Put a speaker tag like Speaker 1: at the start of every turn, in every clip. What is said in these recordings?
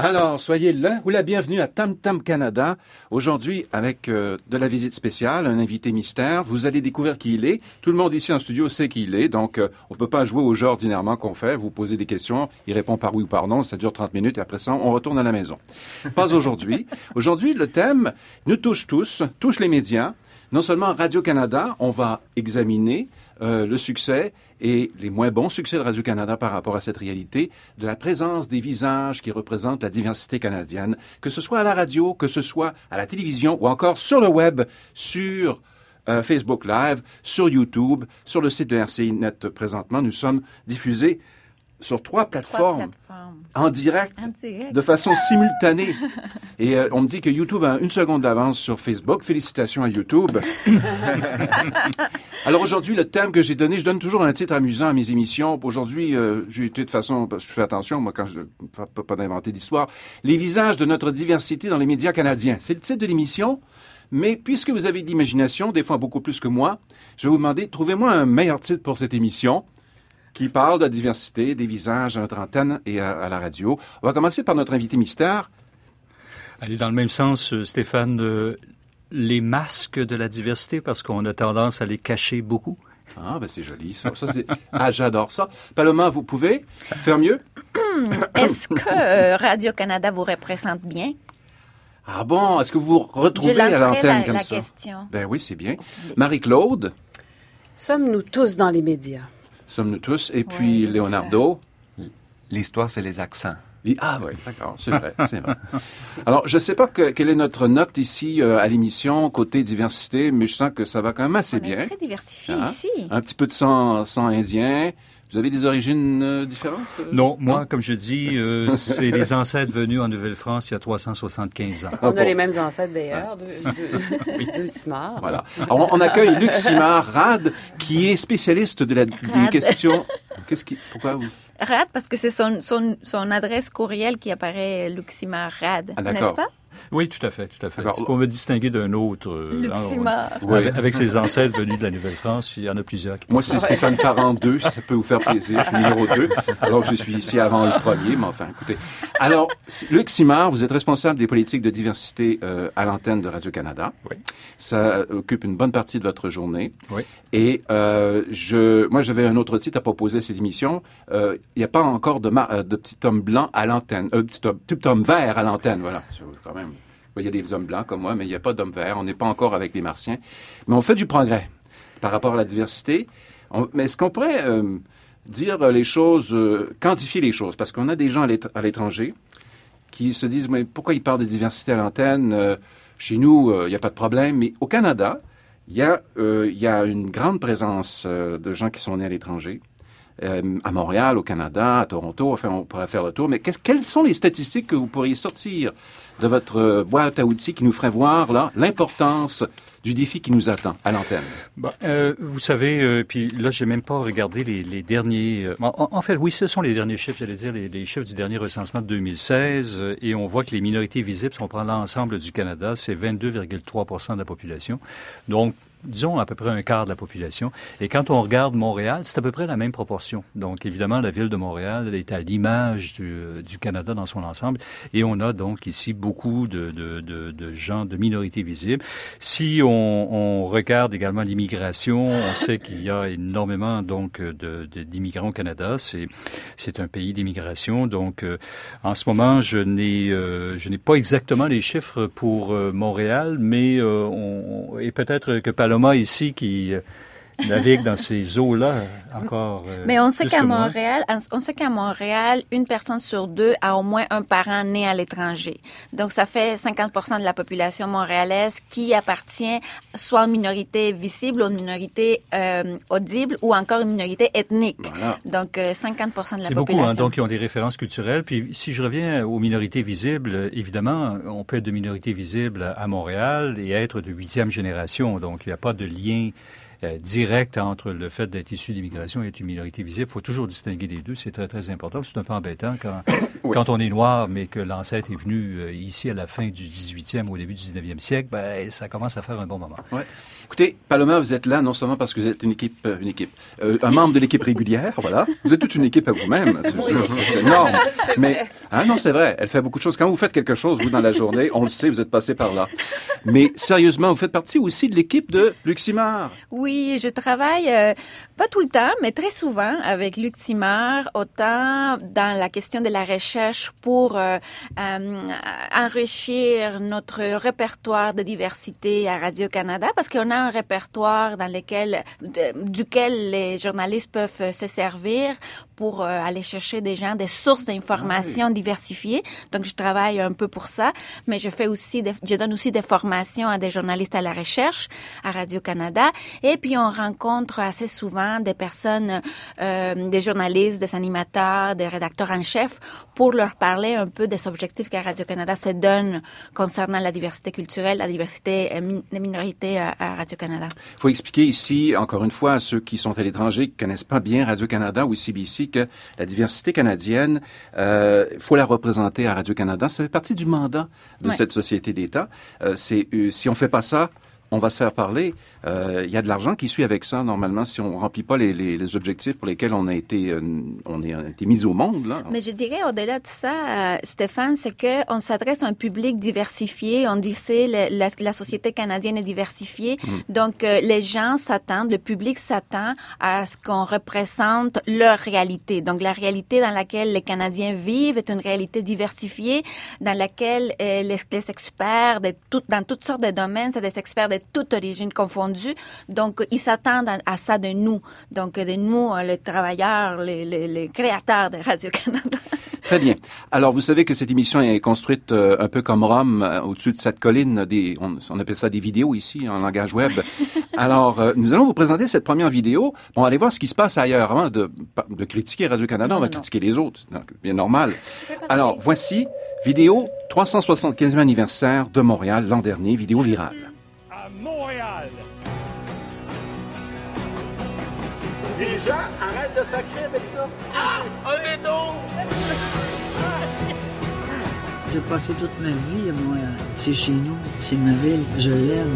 Speaker 1: Alors, soyez là ou la bienvenue à Tam Tam Canada. Aujourd'hui, avec euh, de la visite spéciale, un invité mystère. Vous allez découvrir qui il est. Tout le monde ici en studio sait qui il est, donc euh, on peut pas jouer au jeu ordinairement qu'on fait. Vous posez des questions, il répond par oui ou par non, ça dure 30 minutes et après ça, on retourne à la maison. Pas aujourd'hui. Aujourd'hui, le thème nous touche tous, touche les médias. Non seulement Radio-Canada, on va examiner euh, le succès et les moins bons succès de Radio-Canada par rapport à cette réalité de la présence des visages qui représentent la diversité canadienne, que ce soit à la radio, que ce soit à la télévision ou encore sur le web, sur euh, Facebook Live, sur YouTube, sur le site de RCI Net présentement. Nous sommes diffusés sur trois plateformes, en, direct, de façon simultanée. Et euh, on me dit que YouTube a une seconde d'avance sur Facebook. Félicitations à YouTube. Alors aujourd'hui, le thème que j'ai donné, je donne toujours un titre amusant à mes émissions. Aujourd'hui, euh, j'ai été de façon, je fais attention, moi, quand je ne pas d'inventer d'histoire, les visages de notre diversité dans les médias canadiens. C'est le titre de l'émission. Mais puisque vous avez de l'imagination, des fois beaucoup plus que moi, je vais vous demander, trouvez-moi un meilleur titre pour cette émission qui parle de la diversité des visages à notre antenne et à, la radio. On va commencer par notre invité mystère.
Speaker 2: Aller dans le même sens, euh, Stéphane, euh, les masques de la diversité, parce qu'on a tendance à les cacher beaucoup.
Speaker 1: Ah, ben c'est joli ça. ah, j'adore ça. Paloma, vous pouvez faire mieux?
Speaker 3: Est-ce que euh, Radio-Canada vous représente bien?
Speaker 1: Ah bon? Est-ce que vous vous retrouvez à l'antenne comme
Speaker 3: la
Speaker 1: ça?
Speaker 3: question.
Speaker 1: Ben oui, c'est bien. Marie-Claude?
Speaker 4: Sommes-nous tous dans les médias?
Speaker 1: Sommes-nous tous? Et puis, Leonardo?
Speaker 5: L'histoire, c'est les accents.
Speaker 1: Ah oui, d'accord, c'est vrai, c'est vrai. Alors, je ne sais pas quelle est notre note ici euh, à l'émission côté diversité, mais je sens que ça va quand même assez
Speaker 3: On
Speaker 1: bien.
Speaker 3: Est très diversifié hein? ici.
Speaker 1: Un petit peu de sang, sang indien, vous avez des origines euh, différentes?
Speaker 2: Euh? Non, moi, comme je dis, euh, c'est les ancêtres venus en Nouvelle-France il y a 375 ans.
Speaker 4: On a les mêmes ancêtres d'ailleurs, de, Simard.
Speaker 1: Voilà. Alors, on accueille Luc Simard, RAD, qui est spécialiste de la, des questions... Qu'est-ce qui... Pourquoi vous...
Speaker 3: RAD, parce que c'est son, son, son, adresse courriel qui apparaît, Luc Simard RAD, ah, n'est-ce pas?
Speaker 2: Oui, tout à fait, tout à fait. pour me distinguer d'un autre.
Speaker 3: Euh,
Speaker 2: avec, ses ancêtres venus de la Nouvelle-France, il y en a plusieurs.
Speaker 1: Moi, c'est Stéphane Parent 2, si ça peut vous faire plaisir. Je suis numéro 2, alors que je suis ici avant le premier, mais enfin, écoutez. Alors, Luc Simard, vous êtes responsable des politiques de diversité euh, à l'antenne de Radio-Canada.
Speaker 2: Oui.
Speaker 1: Ça occupe une bonne partie de votre journée.
Speaker 2: Oui.
Speaker 1: Et euh, je, moi, j'avais un autre titre à proposer à cette émission. Euh, il n'y a pas encore de, euh, de petit homme blanc à l'antenne, euh, petit, homme, petit homme vert à l'antenne, voilà. Quand même. Il y a des hommes blancs comme moi, mais il n'y a pas d'hommes verts. On n'est pas encore avec les martiens. Mais on fait du progrès par rapport à la diversité. mais est-ce qu'on pourrait euh, dire les choses, euh, quantifier les choses? Parce qu'on a des gens à l'étranger qui se disent, mais pourquoi ils parlent de diversité à l'antenne? Euh, chez nous, il n'y a pas de problème. Mais au Canada, il y, a, y a une grande présence de gens qui sont nés à l'étranger. à Montréal, au Canada, à Toronto, enfin, on pourrait faire le tour. Mais quelles sont les statistiques que vous pourriez sortir de votre euh, boîte à outils qui nous ferait voir là l'importance du défi qui nous attend à l'antenne.
Speaker 2: Bah, euh, vous savez, euh, puis là, j'ai même pas regardé les, les derniers. Euh, en, fait, oui, ce sont les derniers chiffres, j'allais dire les, les, chiffres du dernier recensement de 2016, et on voit que les minorités visibles, si on prend l'ensemble du Canada, c'est 22,3 de la population. Donc, disons à peu près un quart de la population. Et quand on regarde Montréal, c'est à peu près la même proportion. Donc évidemment, la ville de Montréal est à l'image du, du, Canada dans son ensemble. Et on a donc ici beaucoup de, de, de, gens de minorités visibles. Si on, regarde également l'immigration, on sait qu'il y a énormément donc d'immigrants au Canada. C'est un pays d'immigration. Donc euh, en ce moment, je n'ai euh, pas exactement les chiffres pour euh, Montréal, mais et peut-être que Paloma ici qui euh, navigue dans ces eaux-là encore.
Speaker 3: Euh, Mais on sait qu'à Montréal, on sait qu'à Montréal, une personne sur deux a au moins un parent né à l'étranger. Donc ça fait 50% de la population montréalaise qui appartient soit aux minorités visibles, aux minorités euh, audibles ou encore une minorité ethnique. Donc 50% de la population.
Speaker 2: C'est beaucoup, hein, donc ils ont des références culturelles. Puis si je reviens aux minorités visibles, évidemment, on peut être de minorité visible à Montréal et être de huitième génération. Donc il n'y a pas de lien euh, directe entre le fait d'être issu d'immigration et être une minorité visible. Il faut toujours distinguer les deux. C'est très, très important. C'est un peu embêtant quand, quand on est noir, mais que l'ancêtre est venu euh, ici à la fin du 18e ou au début du 19e siècle, ben, ça commence à faire un bon moment.
Speaker 1: Ouais. Écoutez, Paloma, vous êtes là non seulement parce que vous êtes une équipe, euh, une équipe, euh, un membre de l'équipe régulière, voilà. Vous êtes toute une équipe à vous-même, c'est sûr. C'est énorme. Mais ah non, c'est vrai. Elle fait beaucoup de choses. Quand vous faites quelque chose, vous dans la journée, on le sait, vous êtes passé par là. Mais sérieusement, vous faites partie aussi de l'équipe de Luximar.
Speaker 3: Oui, je travaille euh, pas tout le temps, mais très souvent avec Luc Simard, autant dans la question de la recherche pour euh, enrichir notre répertoire de diversité à Radio-Canada, parce qu'on a un répertoire dans lequel, duquel les journalistes peuvent se servir pour euh, aller chercher des gens, des sources d'informations diversifiées. Donc, je travaille un peu pour ça, mais je fais aussi, des, je donne aussi des formations à des journalistes à la recherche à Radio-Canada. Et puis, on rencontre assez souvent des personnes, euh, des journalistes, des animateurs, des rédacteurs en chef pour leur parler un peu des objectifs que Radio-Canada se donne concernant la diversité culturelle, la diversité euh, min- des minorités à, à Radio-Canada.
Speaker 1: Il faut expliquer ici, encore une fois, à ceux qui sont à l'étranger, qui connaissent pas bien Radio-Canada ou CBC, que la diversité canadienne, euh, il faut la représenter à Radio-Canada. Ça fait partie du mandat de
Speaker 3: Ouais.
Speaker 1: cette société d'État. Euh, c'est, euh, si on fait pas ça, on va se faire parler. Euh, Il y a de l'argent qui suit avec ça, normalement, si on remplit pas les, les, les objectifs pour lesquels on a été, euh, on est, on a été mis au monde. Là.
Speaker 3: Mais je dirais au-delà de ça, euh, Stéphane, c'est que on s'adresse à un public diversifié. On dit c'est la, la société canadienne est diversifiée, donc euh, les gens s'attendent, le public s'attend à ce qu'on représente leur réalité. Donc la réalité dans laquelle les Canadiens vivent est une réalité diversifiée, dans laquelle euh, les, les experts de tout, dans toutes sortes de domaines, c'est des experts de toute origine confondue. Donc ils s'attendent à, à ça de nous, donc de nous euh, les travailleurs, les, les, les créateurs de Radio Canada.
Speaker 1: Très bien. Alors, vous savez que cette émission est construite euh, un peu comme Rome, euh, au-dessus de cette colline. Des, on, on appelle ça des vidéos ici, en langage web. Alors, euh, nous allons vous présenter cette première vidéo. Bon, allez voir ce qui se passe ailleurs. Avant de, de critiquer Radio-Canada, on va
Speaker 3: non, non.
Speaker 1: critiquer les autres. Bien normal. Alors, voici vidéo 375e anniversaire de Montréal l'an dernier, vidéo virale.
Speaker 6: Montréal.
Speaker 7: Les gens arrêtent de sacrer avec ça. Ah! Un béton!
Speaker 8: J'ai passé toute ma vie à Montréal. C'est chez nous, c'est ma ville, je l'aime.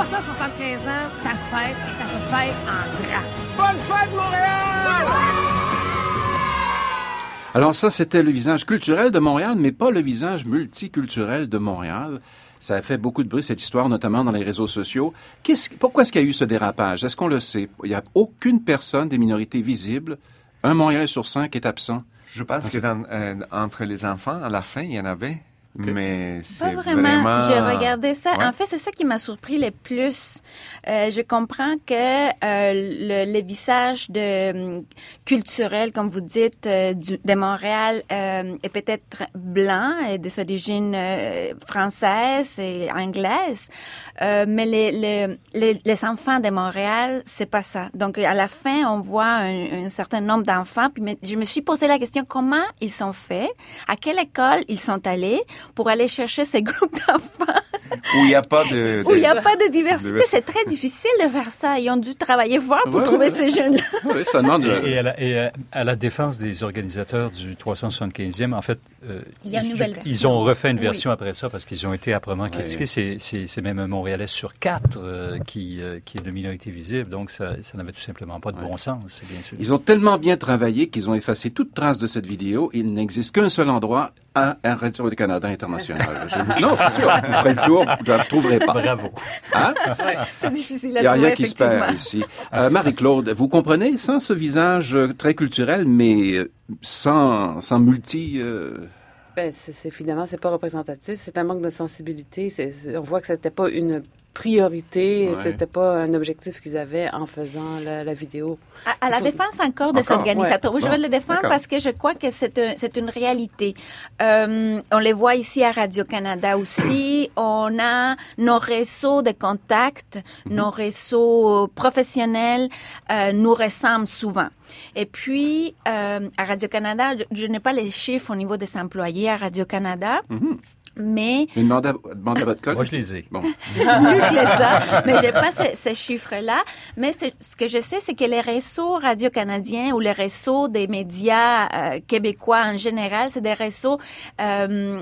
Speaker 9: Ans, ça se fête et ça se fête en grand.
Speaker 7: Bonne fête, Montréal!
Speaker 1: Alors ça, c'était le visage culturel de Montréal, mais pas le visage multiculturel de Montréal. Ça a fait beaucoup de bruit, cette histoire, notamment dans les réseaux sociaux. Qu'est-ce- pourquoi est-ce qu'il y a eu ce dérapage? Est-ce qu'on le sait? Il n'y a aucune personne des minorités visibles. Un Montréalais sur cinq est absent.
Speaker 5: Je pense que dans, euh, entre les enfants, à la fin, il y en avait. Mais c'est
Speaker 3: Pas vraiment. J'ai regardé ça.
Speaker 5: Ouais.
Speaker 3: En fait, c'est ça qui m'a surpris le plus. Euh, je comprends que euh, le, le visage de hum, culturel, comme vous dites, euh, du, de Montréal euh, est peut-être blanc et des origines euh, françaises et anglaises, euh, mais les, les, les, les enfants de Montréal, c'est pas ça. Donc à la fin, on voit un, un certain nombre d'enfants. Puis je me suis posé la question comment ils sont faits, à quelle école ils sont allés? Pour aller chercher ces groupes d'enfants
Speaker 5: Où il n'y a pas de...
Speaker 3: où il n'y a pas de diversité.
Speaker 5: de-
Speaker 3: C'est très difficile de faire ça. Ils ont dû travailler fort pour
Speaker 1: Ouais,
Speaker 3: trouver
Speaker 1: ouais,
Speaker 3: ces jeunes-là.
Speaker 1: Oui, ça demande... euh,
Speaker 2: Et, et à la, et à- à la défense des organisateurs du 375e, en fait, euh,
Speaker 3: Il y a une
Speaker 2: je-
Speaker 3: nouvelle
Speaker 2: ils
Speaker 3: version.
Speaker 2: ont refait une
Speaker 3: Oui.
Speaker 2: version après ça parce qu'ils ont été âprement critiqués. C'est- C'est c'est même un Montréalais sur quatre euh, qui, euh, qui est de minorité visible, donc ça, ça n'avait tout simplement pas de bon sens, bien sûr.
Speaker 1: Ils ont tellement bien travaillé qu'ils ont effacé toute trace de cette vidéo. Il n'existe qu'un seul endroit à à Radio-Canada International. Je Non, c'est sûr. Vous ferez le tour, vous ne la retrouverez pas.
Speaker 2: Bravo.
Speaker 1: Hein?
Speaker 3: C'est difficile
Speaker 1: Il
Speaker 3: à
Speaker 1: n'y a
Speaker 3: trouver,
Speaker 1: rien qui se perd ici. Euh, Marie-Claude, vous comprenez, sans ce visage euh, très culturel, mais euh, sans, sans multi... euh,
Speaker 4: Ben, c'est, c'est- finalement, c'est pas représentatif. C'est un manque de sensibilité. C'est, c'est- on voit que c'était pas une priorité.
Speaker 1: Ouais.
Speaker 4: C'était pas un objectif qu'ils avaient en faisant la, la vidéo.
Speaker 3: À, à la
Speaker 4: faut-
Speaker 3: défense encore de cet organisateur.
Speaker 1: Ouais.
Speaker 3: Je vais le défendre parce que je crois que c'est un- c'est une réalité. Euh, on les voit ici à Radio-Canada aussi. on a nos réseaux de contacts,
Speaker 1: Mhm.
Speaker 3: nos réseaux professionnels euh, nous ressemblent souvent. Et puis, euh, à Radio-Canada, je, je n'ai pas les chiffres au niveau des employés à Radio-Canada,
Speaker 1: Mhm.
Speaker 3: Mais
Speaker 1: Mais demandez à, demandez à votre collègue.
Speaker 2: Moi, je les ai.
Speaker 1: Bon.
Speaker 3: mieux que ça. Mais j'ai pas ces, ces chiffres-là. Mais ce que je sais, c'est que les réseaux radio-canadiens ou les réseaux des médias euh, québécois en général, c'est des réseaux. Euh,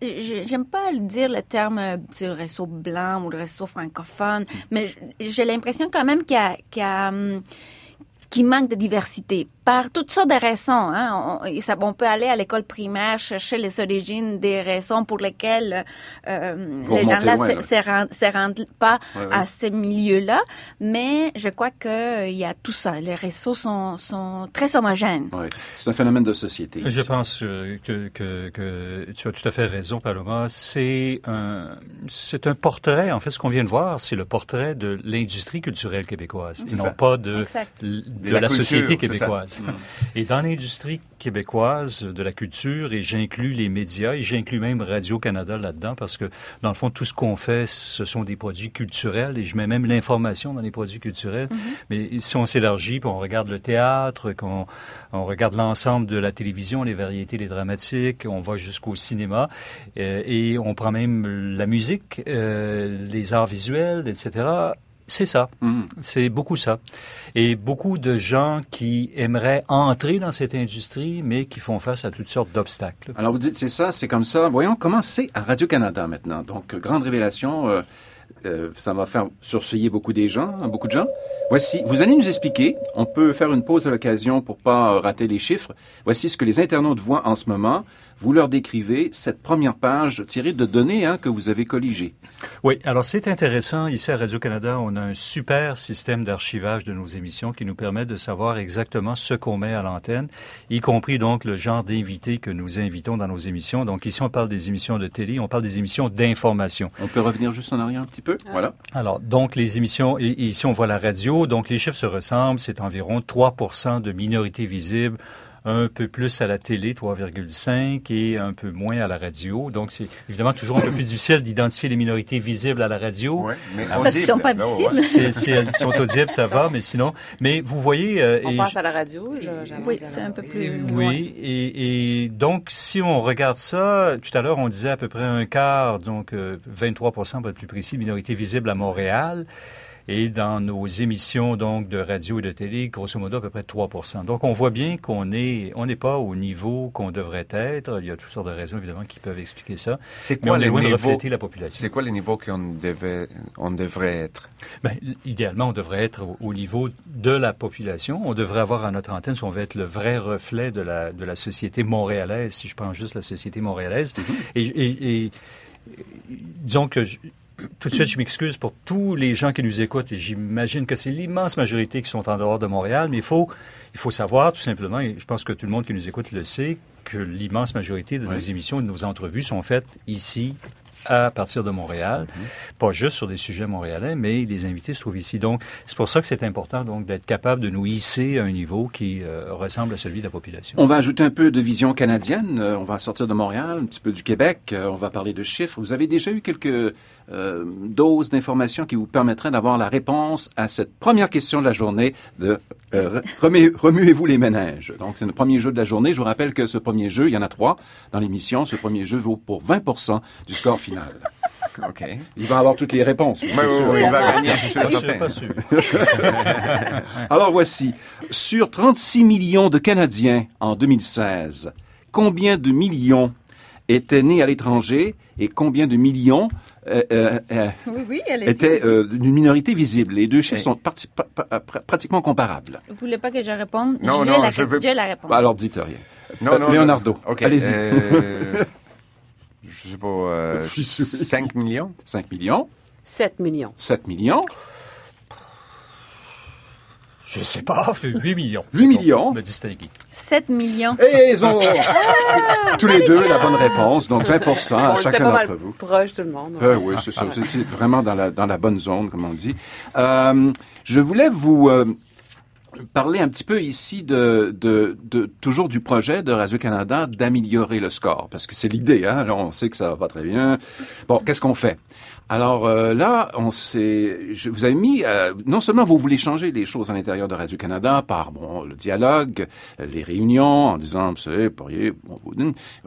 Speaker 3: J'aime pas le dire le terme, c'est le réseau blanc ou le réseau francophone, mais j'ai l'impression quand même qu'il y a, qu'il y a, hum, qui manque de diversité par toutes sortes de raisons. Hein. On, ça- on peut aller à l'école primaire chercher les origines des raisons pour lesquelles euh, les gens-là
Speaker 1: loin,
Speaker 3: se,
Speaker 1: là.
Speaker 3: se rendent, se rendent pas
Speaker 1: Ouais, ouais.
Speaker 3: à ces milieux-là. Mais je crois que il y a tout ça. Les réseaux sont, sont très homogènes.
Speaker 1: Ouais. C'est un phénomène de société.
Speaker 2: Je pense euh, que, que, que tu as tout à fait raison, Paloma. C'est un, c'est un portrait, en fait, ce qu'on vient de voir, c'est le portrait de l'industrie culturelle québécoise, et non
Speaker 1: ça.
Speaker 2: pas de. De, la, société québécoise.
Speaker 5: Mm.
Speaker 2: Et dans l'industrie québécoise de la culture, et j'inclus les médias, et j'inclus même Radio-Canada là-dedans, parce que, dans le fond, tout ce qu'on fait, ce sont des produits culturels, et je mets même l'information dans les produits culturels. Mais si on s'élargit, puis on regarde le théâtre, qu'on on regarde l'ensemble de la télévision, les variétés, les dramatiques, on va jusqu'au cinéma, euh, et on prend même la musique, euh, les arts visuels, etc., c'est ça.
Speaker 1: Mhm.
Speaker 2: C'est beaucoup ça. Et beaucoup de gens qui aimeraient entrer dans cette industrie, mais qui font face à toutes sortes d'obstacles.
Speaker 1: Alors vous dites c'est ça, c'est comme ça. Voyons comment c'est à Radio-Canada maintenant. Donc, grande révélation, euh, euh, ça va faire surseiller beaucoup des gens, hein, beaucoup de gens. Voici, vous allez nous expliquer, on peut faire une pause à l'occasion pour pas rater les chiffres. Voici ce que les internautes voient en ce moment. Vous leur décrivez cette première page tirée de données hein, que vous avez colligées.
Speaker 2: Oui, alors c'est intéressant. Ici à Radio-Canada, on a un super système d'archivage de nos émissions qui nous permet de savoir exactement ce qu'on met à l'antenne, y compris donc le genre d'invités que nous invitons dans nos émissions. Donc ici, on parle des émissions de télé, on parle des émissions d'information.
Speaker 1: On peut revenir juste en arrière petit peu. Voilà.
Speaker 2: Alors, donc, les émissions, ici, on voit la radio. Donc, les chiffres se ressemblent. C'est environ 3 de minorités visibles, un peu plus à la télé, 3,5, et un peu moins à la radio. Donc, c'est évidemment toujours un peu plus difficile d'identifier les minorités visibles à la radio.
Speaker 5: Ouais, mais
Speaker 3: Parce qu'ils sont pas
Speaker 5: là,
Speaker 3: visibles.
Speaker 2: c'est- elles sont audibles, ça va, mais sinon... Mais vous voyez... euh,
Speaker 4: On
Speaker 2: et
Speaker 4: passe
Speaker 2: je-
Speaker 4: à la radio. je-
Speaker 3: Oui, c'est un peu plus loin.
Speaker 2: oui, et, et donc si on regarde ça, tout à l'heure on disait à peu près un quart, donc euh, 23 pour être plus précis, minorité visible à Montréal. Et dans nos émissions donc de radio et de télé, grosso modo à peu près 3 Donc on voit bien qu'on est on n'est pas au niveau qu'on devrait être. Il y a toutes sortes de raisons évidemment qui peuvent expliquer ça.
Speaker 5: C'est
Speaker 2: Mais
Speaker 5: quoi
Speaker 2: on est de refléter la population.
Speaker 5: C'est quoi le niveau qu'on devait, on devrait être?
Speaker 2: Ben, idéalement, on devrait être au, au niveau de la population. On devrait avoir à notre antenne, si on veut être le vrai reflet de la, de la société montréalaise, si je prends juste la société montréalaise. et, et- et- disons que tout de suite, je m'excuse pour tous les gens qui nous écoutent et j'imagine que c'est l'immense majorité qui sont en dehors de Montréal, mais il faut, il faut savoir tout simplement, et je pense que tout le monde qui nous écoute le sait, que l'immense majorité de nos émissions et de nos entrevues sont faites ici, à partir de Montréal, pas juste sur des sujets montréalais, mais les invités se trouvent ici. Donc, c'est pour ça que c'est important donc d'être capable de nous hisser à un niveau qui euh, ressemble à celui de la population.
Speaker 1: On va ajouter un peu de vision canadienne. Euh, on va sortir de Montréal, un petit peu du Québec. Euh, on va parler de chiffres. Vous avez déjà eu quelques doses d'informations qui vous permettraient d'avoir la réponse à cette première question de la journée de remue- remuez-vous les ménages. Donc, c'est le premier jeu de la journée. Je vous rappelle que ce premier jeu, il y en a trois dans l'émission. Ce premier jeu vaut pour 20% du score final.
Speaker 5: OK.
Speaker 1: Il va avoir toutes les réponses. oui,
Speaker 5: Oui, il va gagner, je suis
Speaker 2: Pas sûr,
Speaker 5: certain.
Speaker 2: pas sûr.
Speaker 1: Alors voici, sur 36 millions de Canadiens en 2016, combien de millions étaient nés à l'étranger et combien de millions euh, euh, euh,
Speaker 3: Oui, oui, elle
Speaker 1: étaient euh, d'une minorité visible Les deux chiffres sont parti- pa- pa- pra- pratiquement comparables.
Speaker 3: Vous voulez pas que je réponde?
Speaker 5: Non, non,
Speaker 3: la,
Speaker 5: je veux-
Speaker 3: j'ai la réponse.
Speaker 1: Bah, alors dites rien.
Speaker 5: Non, non,
Speaker 1: Leonardo,
Speaker 5: non.
Speaker 1: Allez-y.
Speaker 5: Euh, je sais pas, euh,
Speaker 1: Oui, oui.
Speaker 5: 5 millions
Speaker 1: 5 millions,
Speaker 4: 7 millions.
Speaker 1: 7 millions,
Speaker 2: Je sais pas, 8 millions.
Speaker 1: 8 millions.
Speaker 2: Me distinguer.
Speaker 3: 7 millions.
Speaker 1: Et ils ont tous les deux la bonne réponse, donc 20 à
Speaker 4: On
Speaker 1: chacun d'entre vous.
Speaker 4: proche, tout le monde.
Speaker 1: Ben oui, c'est ça. C'est c'est vraiment dans la, dans la bonne zone, comme on dit. Euh, je voulais vous euh, parler un petit peu ici de, de, de toujours du projet de Radio-Canada d'améliorer le score, parce que c'est l'idée. Hein? Alors, on sait que ça va pas très bien. Bon, qu'est-ce qu'on fait? Alors euh, là, on s'est, je vous avez mis, euh, non seulement vous voulez changer les choses à l'intérieur de Radio-Canada par bon, le dialogue, les réunions, en disant, vous savez, pourriez,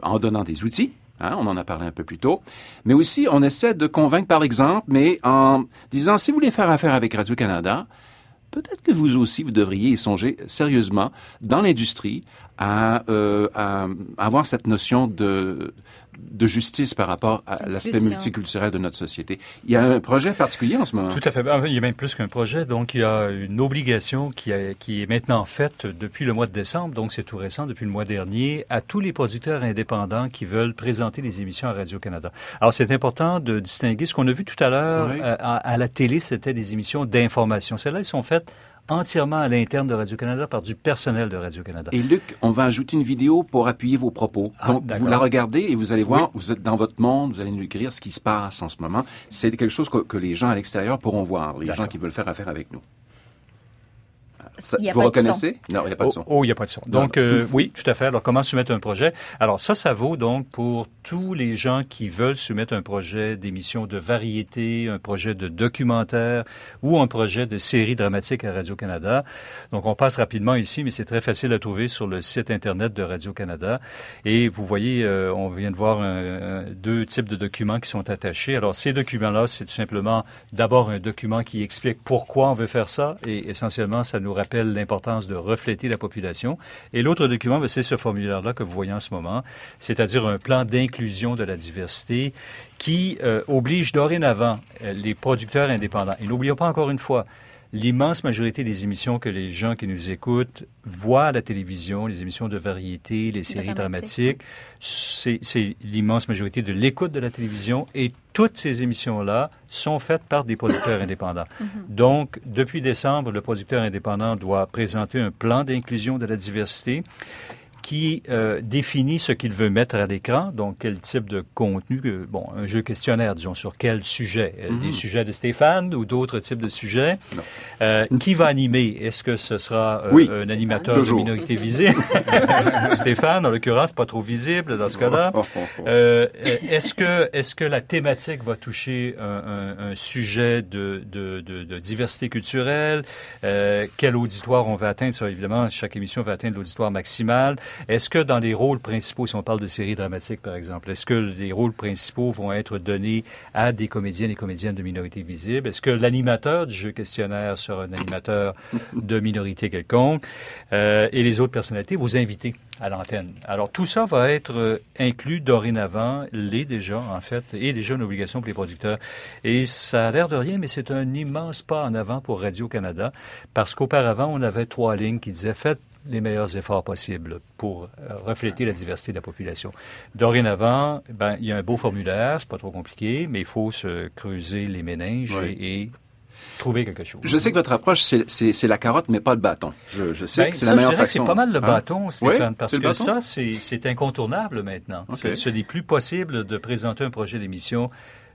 Speaker 1: en donnant des outils, Hein, on en a parlé un peu plus tôt. Mais aussi, on essaie de convaincre par exemple, mais en disant, si vous voulez faire affaire avec Radio-Canada, peut-être que vous aussi, vous devriez y songer sérieusement dans l'industrie à, euh, à avoir cette notion de, de justice par rapport à l'aspect multiculturel de notre société. Il y a un projet particulier en ce moment.
Speaker 2: Tout à fait. Ah, Il y a même plus qu'un projet. Donc, il y a une obligation qui, a- qui est maintenant faite depuis le mois de décembre, donc c'est tout récent, depuis le mois dernier, à tous les producteurs indépendants qui veulent présenter des émissions à Radio-Canada. Alors, c'est important de distinguer ce qu'on a vu tout à l'heure
Speaker 1: Oui.
Speaker 2: euh, à, à la télé, c'était des émissions d'information. Celles-là, elles sont faites entièrement à l'interne de Radio-Canada par du personnel de Radio-Canada.
Speaker 1: Et Luc, on va ajouter une vidéo pour appuyer vos propos.
Speaker 2: Ah,
Speaker 1: Donc, vous la regardez et vous allez voir, vous êtes dans votre monde, vous allez nous écrire ce qui se passe en ce moment. C'est quelque chose que, que les gens à l'extérieur pourront voir, les gens qui veulent faire affaire avec nous. Ça-
Speaker 3: Il y a
Speaker 1: vous
Speaker 3: pas de son.
Speaker 1: reconnaissez? Non, il n'y a pas de
Speaker 2: Oh,
Speaker 1: son.
Speaker 2: Oh, il n'y a pas de son. Donc, euh, oui, tout à fait. Alors, comment soumettre un projet? Alors, ça, ça vaut donc pour tous les gens qui veulent soumettre un projet d'émission de variété, un projet de documentaire ou un projet de série dramatique à Radio-Canada. Donc, on passe rapidement ici, mais c'est très facile à trouver sur le site Internet de Radio-Canada. Et vous voyez, euh, on vient de voir un- un- deux types de documents qui sont attachés. Alors, ces documents-là, c'est tout simplement d'abord un document qui explique pourquoi on veut faire ça et essentiellement, ça nous rappelle l'importance de refléter la population. Et l'autre document, ben, c'est ce formulaire-là que vous voyez en ce moment, c'est-à-dire un plan d'inclusion de la diversité qui euh, oblige dorénavant euh, les producteurs indépendants. Et n'oublions pas encore une fois, l'immense majorité des émissions que les gens qui nous écoutent voient à la télévision, les émissions de variété, les séries
Speaker 3: Dramatique.
Speaker 2: dramatiques, c'est c'est l'immense majorité de l'écoute de la télévision et toutes ces émissions-là sont faites par des producteurs indépendants. Donc, depuis décembre, le producteur indépendant doit présenter un plan d'inclusion de la diversité qui euh, définit ce qu'il veut mettre à l'écran, donc quel type de contenu, bon, un jeu questionnaire, disons, sur quel sujet, Euh, des sujets de Stéphane ou d'autres types de sujets? Euh, qui va animer? Est-ce que ce sera euh,
Speaker 1: Oui.
Speaker 2: un animateur
Speaker 1: Toujours.
Speaker 2: de minorité visible? Stéphane, en l'occurrence, pas trop visible dans ce cas-là.
Speaker 1: Oh, oh, oh.
Speaker 2: Euh, est-ce que est-ce que la thématique va toucher un, un- un sujet de, de, de, de diversité culturelle? Quel auditoire on veut atteindre? Ça, évidemment, chaque émission va atteindre l'auditoire maximal. Est-ce que dans les rôles principaux, si on parle de séries dramatiques par exemple, est-ce que les rôles principaux vont être donnés à des comédiennes et comédiennes de minorité visible Est-ce que l'animateur du jeu questionnaire sera un animateur de minorité quelconque Euh, Et les autres personnalités, vos invités à l'antenne. Alors tout ça va être euh, inclus dorénavant, l'est déjà en fait, et déjà une obligation pour les producteurs. Et ça a l'air de rien, mais c'est un immense pas en avant pour Radio-Canada, parce qu'auparavant, on avait trois lignes qui disaient faites les meilleurs efforts possibles pour euh, refléter la diversité de la population. Dorénavant, ben, il y a un beau formulaire, c'est pas trop compliqué, mais il faut se creuser les méninges
Speaker 1: Oui.
Speaker 2: et, et trouver quelque chose.
Speaker 1: Je sais que votre approche, c'est- la carotte, mais pas le bâton. Je, je sais
Speaker 2: Ben,
Speaker 1: que c'est la meilleure
Speaker 2: je dirais
Speaker 1: façon.
Speaker 2: c'est pas mal le
Speaker 1: Hein?
Speaker 2: bâton, Stéphane,
Speaker 1: Oui,
Speaker 2: parce que ça, c'est incontournable maintenant. Ce n'est plus possible de présenter un projet d'émission,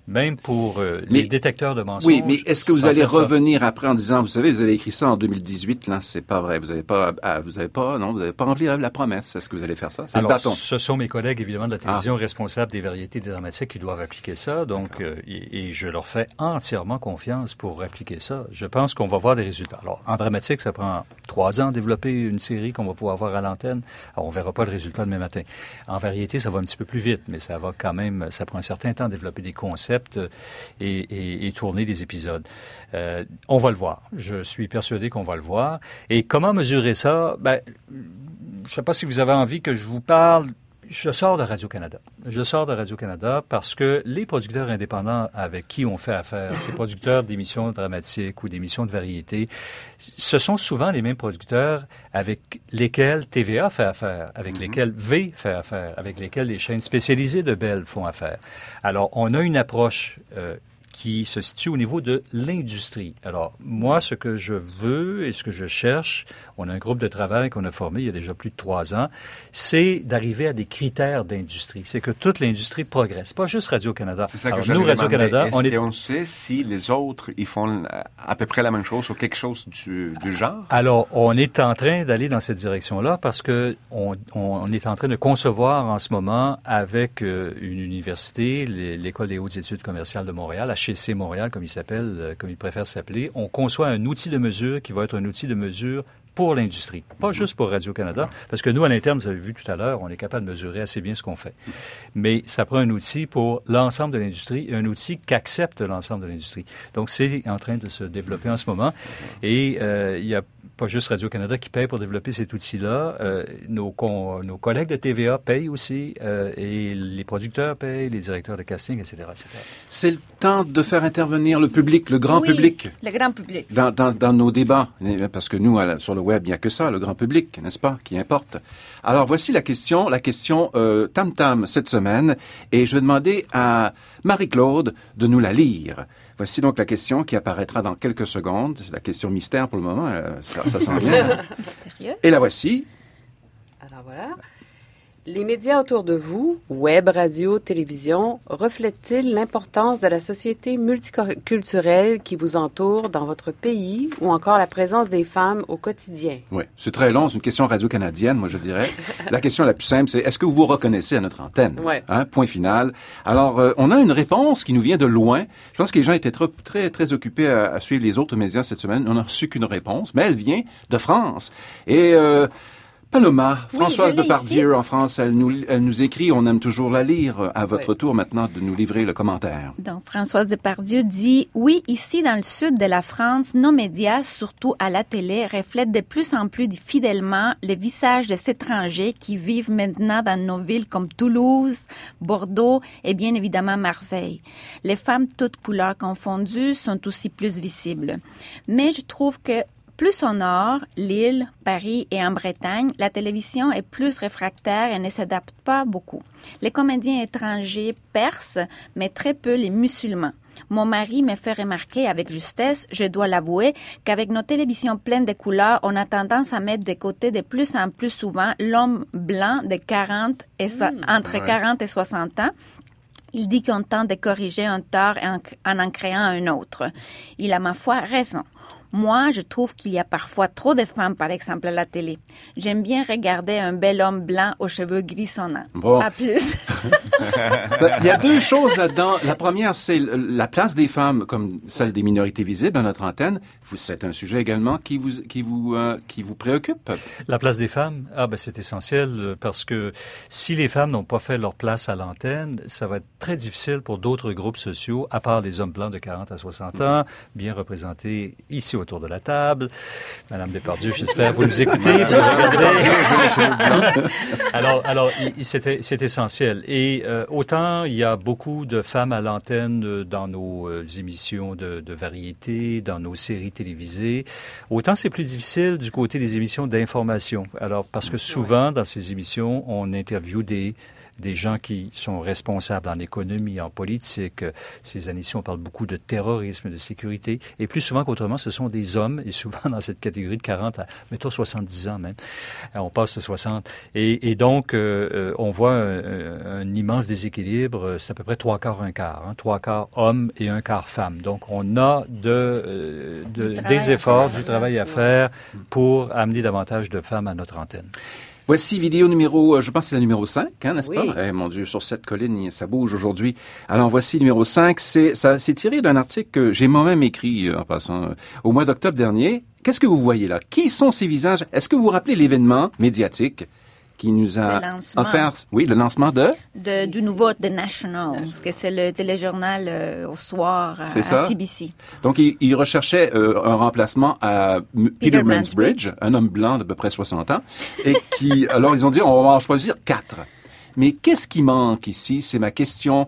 Speaker 2: même pour euh,
Speaker 1: Mais-
Speaker 2: les détecteurs de mensonges.
Speaker 1: Oui, mais est-ce que vous allez
Speaker 2: ça.
Speaker 1: revenir après en disant, vous savez, vous avez écrit ça en 2018, là, c'est pas vrai, vous avez pas, ah, vous avez pas, non, vous pas rempli la promesse. Est-ce que vous allez faire ça? C'est le
Speaker 2: Alors,
Speaker 1: bâton. Ah.
Speaker 2: ce sont mes collègues, évidemment, de la télévision responsables des variétés dramatiques qui doivent appliquer ça. Donc, euh, et, et je leur fais entièrement confiance pour appliquer ça. Je pense qu'on va voir des résultats. Alors, en dramatique, ça prend trois ans de développer une série qu'on va pouvoir voir à l'antenne. Alors, on verra pas le résultat demain matin. En variété, ça va un petit peu plus vite, mais ça va quand même, ça prend un certain temps de développer des concepts euh, et, tourner des épisodes. Euh, on va le voir. Je suis persuadé qu'on va le voir. Et comment mesurer ça? Ben, je ne sais pas si vous avez envie que je vous parle. Je sors de Radio-Canada. Je sors de Radio-Canada parce que les producteurs indépendants avec qui on fait affaire, ces producteurs d'émissions dramatiques ou d'émissions de variété, ce sont souvent les mêmes producteurs avec lesquels TVA fait affaire, avec lesquels V fait affaire, avec lesquels les chaînes spécialisées de Bell font affaire. Alors, on a une approche euh, qui se situe au niveau de l'industrie. Alors, moi, ce que je veux et ce que je cherche, on a un groupe de travail qu'on a formé il y a déjà plus de trois ans, c'est d'arriver à des critères d'industrie. C'est que toute l'industrie progresse, pas juste Radio-Canada.
Speaker 5: C'est ça que
Speaker 2: Alors, nous, Radio-Canada,
Speaker 5: Est-ce
Speaker 2: on est...
Speaker 5: qu'on sait si les autres, ils font euh, à peu près la même chose ou quelque chose du, du genre?
Speaker 2: Alors, on est en train d'aller dans cette direction-là parce que on, on est en train de concevoir en ce moment avec euh, une université, l'é- l'École des hautes études commerciales de Montréal, HEC Montréal, comme il s'appelle, euh, comme il préfère s'appeler, on conçoit un outil de mesure qui va être un outil de mesure pour l'industrie, pas juste pour Radio-Canada, parce que nous, à l'interne, vous avez vu tout à l'heure, on est capable de mesurer assez bien ce qu'on fait. Mais ça prend un outil pour l'ensemble de l'industrie un outil qu'accepte l'ensemble de l'industrie. Donc, c'est en train de se développer en ce moment. Et euh, il y a pas juste Radio-Canada qui paye pour développer cet outil-là. Euh, nos, con- nos collègues de TVA payent aussi, euh, et les producteurs payent, les directeurs de casting, etc.
Speaker 1: C'est le temps de faire intervenir le public, le grand
Speaker 3: Oui,
Speaker 1: public.
Speaker 3: Le grand public.
Speaker 1: Dans, dans, dans nos débats, parce que nous, à la- sur le web, il n'y a que ça, le grand public, n'est-ce pas, qui importe. Alors, voici la question, la question euh, tam-tam cette semaine, et je vais demander à Marie-Claude de nous la lire. Voici donc la question qui apparaîtra dans quelques secondes. C'est la question mystère pour le moment, euh, ça, ça s'en vient.
Speaker 3: Mystérieux.
Speaker 1: Et la voici.
Speaker 4: Alors voilà. Les médias autour de vous, web, radio, télévision, reflètent-ils l'importance de la société multiculturelle qui vous entoure dans votre pays ou encore la présence des femmes au quotidien?
Speaker 1: Oui, c'est très long, c'est une question radio-canadienne, moi je dirais. La question la plus simple, c'est est-ce que vous vous reconnaissez à notre antenne?
Speaker 4: Ouais.
Speaker 1: Hein, Point final. Alors, euh, on a une réponse qui nous vient de loin. Je pense que les gens étaient trop- très, très occupés à, à suivre les autres médias cette semaine. On n'a reçu qu'une réponse, mais elle vient de France. Et euh, Paloma,
Speaker 3: Oui,
Speaker 1: Françoise Depardieu en France, elle nous, elle nous écrit, on aime toujours la lire. À votre
Speaker 4: Oui.
Speaker 1: tour maintenant de nous livrer le commentaire.
Speaker 3: Donc, Françoise Depardieu dit Oui, ici dans le sud de la France, nos médias, surtout à la télé, reflètent de plus en plus fidèlement le visage des étrangers qui vivent maintenant dans nos villes comme Toulouse, Bordeaux et bien évidemment Marseille. Les femmes toutes couleurs confondues sont aussi plus visibles. Mais je trouve que plus au nord, Lille, Paris et en Bretagne, la télévision est plus réfractaire et ne s'adapte pas beaucoup. Les comédiens étrangers percent, mais très peu les musulmans. Mon mari me fait remarquer avec justesse, je dois l'avouer, qu'avec nos télévisions pleines de couleurs, on a tendance à mettre de côté de plus en plus souvent l'homme blanc de 40 et so- entre 40 et 60 ans il dit qu'on tente de corriger un tort en, en en créant un autre. Il a, ma foi, raison. Moi, je trouve qu'il y a parfois trop de femmes, par exemple, à la télé. J'aime bien regarder un bel homme blanc aux cheveux grisonnants.
Speaker 1: Bon.
Speaker 3: À plus.
Speaker 1: Ben, Il y a deux choses là-dedans. La première, c'est la place des femmes comme celle des minorités visibles à notre antenne. Vous- C'est un sujet également qui vous, qui vous, euh, qui vous préoccupe.
Speaker 2: La place des femmes, ah ben c'est essentiel euh, parce que si les femmes n'ont pas fait leur place à l'antenne, ça va être très difficile pour d'autres groupes sociaux, à part les hommes blancs de 40 à 60 ans, bien représentés ici autour de la table. Madame Depardieu, j'espère vous nous écoutez. vous alors, alors, c'est essentiel. Et euh, autant il y a beaucoup de femmes à l'antenne euh, dans nos euh, émissions de, de variété, dans nos séries télévisées, autant c'est plus difficile du côté des émissions d'information. Alors, parce que souvent, dans ces émissions, on interviewe des des gens qui sont responsables en économie, en politique. Euh, Ces années-ci, on parle beaucoup de terrorisme, de sécurité. Et plus souvent qu'autrement, ce sont des hommes, et souvent dans cette catégorie de 40 à, mettons, 70 ans même. Euh, On passe de 60. Et, et donc, euh, euh, on voit un, un immense déséquilibre. C'est à peu près trois quarts, un quart. Hein, trois quarts hommes et un quart femmes. Donc, on a de, euh, de- des efforts, du travail à faire pour amener davantage de femmes à notre antenne.
Speaker 1: Voici vidéo numéro, euh, je pense que c'est la numéro 5, hein, n'est-ce
Speaker 4: Oui.
Speaker 1: pas? Eh, mon Dieu, sur cette colline, ça bouge aujourd'hui. Alors voici numéro 5, c'est, ça, c'est tiré d'un article que j'ai moi-même écrit, euh, en passant, euh, au mois d'octobre dernier. Qu'est-ce que vous voyez là? Qui sont ces visages? Est-ce que vous vous rappelez l'événement médiatique? Qui nous a offert, oui, le lancement de?
Speaker 3: De- du nouveau The National, parce que c'est le téléjournal euh, au soir à? CBC.
Speaker 1: Donc, il, il recherchait euh, un remplacement à
Speaker 3: Peter
Speaker 1: Mansbridge, un homme blanc d'à peu près 60 ans, et qui, alors ils ont dit, on va en choisir quatre. Mais qu'est-ce qui manque ici? C'est ma question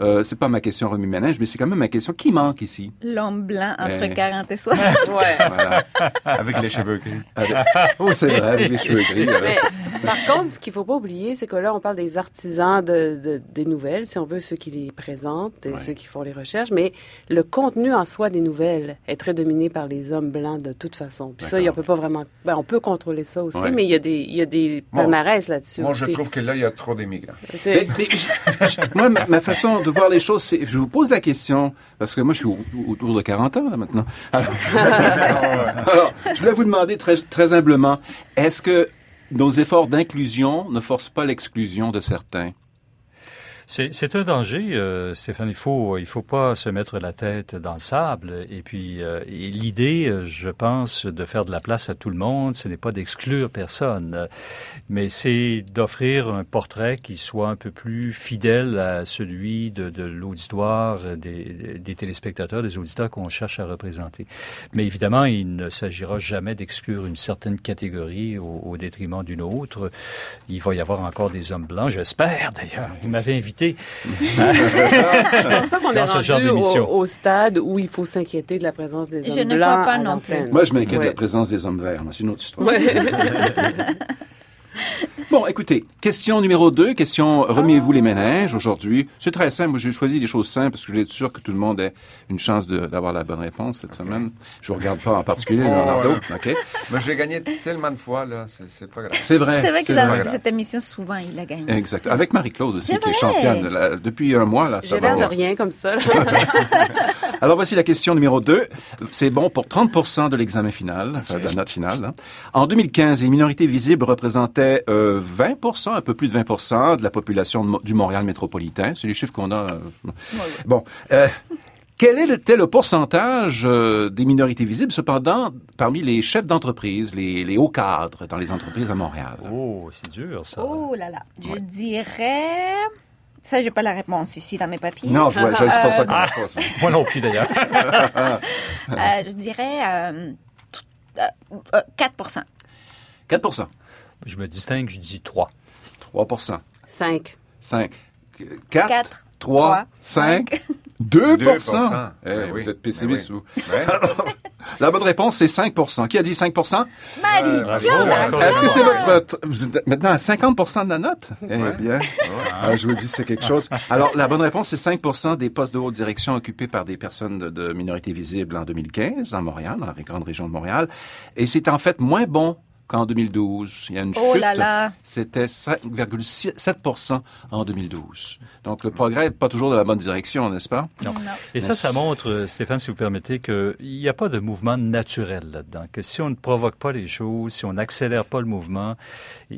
Speaker 1: euh, c'est pas ma question remue-ménage, mais c'est quand même ma question. Qui manque ici?
Speaker 3: L'homme blanc entre
Speaker 1: Eh.
Speaker 3: 40 et 60.
Speaker 4: Ouais.
Speaker 1: Voilà.
Speaker 5: Avec les cheveux gris.
Speaker 1: Avec- c'est vrai, avec les cheveux gris.
Speaker 4: Mais, par contre, ce qu'il faut pas oublier, c'est que là, on parle des artisans de, de- des nouvelles, si on veut, ceux qui les présentent et
Speaker 1: Ouais.
Speaker 4: ceux qui font les recherches. Mais le contenu en soi des nouvelles est très dominé par les hommes blancs de toute façon. Puis ça, on peut pas vraiment. Ben, on peut contrôler ça aussi,
Speaker 1: Ouais.
Speaker 4: mais il y a des, il y a des
Speaker 5: Bon.
Speaker 4: palmarès là-dessus
Speaker 5: Moi,
Speaker 4: aussi.
Speaker 5: je trouve que là, il y a trop d'immigrants.
Speaker 1: Mais- mais moi, ma, ma façon de voir les choses, c'est, je vous pose la question, parce que moi, je suis au- autour de 40 ans, là, maintenant. Alors, alors, je voulais vous demander très, très humblement, est-ce que nos efforts d'inclusion ne forcent pas l'exclusion de certains?
Speaker 2: C'est un danger, euh, Stéphane. Il faut il faut pas se mettre la tête dans le sable. Et puis euh, l'idée, euh, je pense, de faire de la place à tout le monde, ce n'est pas d'exclure personne, mais c'est d'offrir un portrait qui soit un peu plus fidèle à celui de, de l'auditoire, des, des téléspectateurs, des auditeurs qu'on cherche à représenter. Mais évidemment, il ne s'agira jamais d'exclure une certaine catégorie au, au détriment d'une autre. Il va y avoir encore des hommes blancs, j'espère d'ailleurs. Vous m'avez invité.
Speaker 4: Je pense pas qu'on est
Speaker 2: Dans ce genre
Speaker 4: rendu au, au stade où il faut s'inquiéter de la présence des
Speaker 3: Je
Speaker 4: hommes
Speaker 3: ne
Speaker 4: blancs
Speaker 3: crois pas non plus.
Speaker 1: Moi, je m'inquiète de
Speaker 4: Ouais.
Speaker 1: la présence des hommes verts, c'est une autre histoire.
Speaker 4: Ouais.
Speaker 1: Bon, écoutez, question numéro 2, question remuez-vous les ménages aujourd'hui. C'est très simple, moi j'ai choisi des choses simples parce que je voulais être sûr que tout le monde ait une chance de- d'avoir la bonne réponse cette semaine. Je vous regarde pas en particulier, Leonardo, OK?
Speaker 5: Mais j'ai gagné tellement de fois, là, c'est pas grave.
Speaker 1: C'est vrai.
Speaker 3: C'est vrai que dans cette émission, souvent, il a gagné.
Speaker 1: Exact. Avec Marie-Claude aussi,
Speaker 3: C'est
Speaker 1: qui est championne là, depuis un mois. Là, ça
Speaker 4: J'ai
Speaker 1: va
Speaker 4: l'air de rien comme ça.
Speaker 1: Alors voici la question numéro 2. C'est bon pour 30% de l'examen final, enfin, de la note finale. là. En 2015, les minorités visibles représentaient euh, 20% un peu plus de 20% de la population de Mo- du Montréal métropolitain. C'est les chiffres qu'on a. euh. Bon. euh, quel est le, tel le pourcentage euh, des minorités visibles, cependant, parmi les chefs d'entreprise, les, les hauts cadres dans les entreprises à Montréal?
Speaker 2: Oh, c'est dur ça.
Speaker 3: Oh là là. Je dirais... Ça, j'ai pas la réponse ici dans mes papiers.
Speaker 1: Non, je vois, je- c'est pas ça qu'on a pas, ça.
Speaker 2: Moi non plus d'ailleurs.
Speaker 3: Euh, je dirais euh, t- euh, euh, 4
Speaker 1: 4%
Speaker 2: je me distingue, je dis 3.
Speaker 1: 3
Speaker 4: Cinq.
Speaker 1: 5 4
Speaker 3: Quatre,
Speaker 1: 3
Speaker 3: trois,
Speaker 1: 5 2
Speaker 5: 2
Speaker 1: Eh,
Speaker 5: Ben
Speaker 1: Vous
Speaker 5: oui.
Speaker 1: êtes pessimiste, vous.
Speaker 5: oui. Ouais.
Speaker 1: La bonne réponse, c'est 5% Qui a dit 5%
Speaker 3: Marie,
Speaker 2: bravo,
Speaker 3: Claude,
Speaker 2: encore
Speaker 1: Est-ce que c'est
Speaker 2: Ouais.
Speaker 1: votre... Vous êtes maintenant à 50% de la note? Eh
Speaker 5: Ouais.
Speaker 1: bien, ah, je vous dis, c'est quelque chose. Alors, la bonne réponse, c'est 5% des postes de haute direction occupés par des personnes de, de minorité visible en 2015, à Montréal, dans la grande région de Montréal. Et c'est en fait moins bon qu'en 2012. Il y a une
Speaker 3: Oh
Speaker 1: chute.
Speaker 3: là là.
Speaker 1: C'était 5,7 en 2012. Donc, le progrès n'est pas toujours dans la bonne direction, n'est-ce pas?
Speaker 2: Non. Et ça, ça montre, Stéphane, si vous permettez, qu'il n'y a pas de mouvement naturel là-dedans. Que si on ne provoque pas les choses, si on n'accélère pas le mouvement,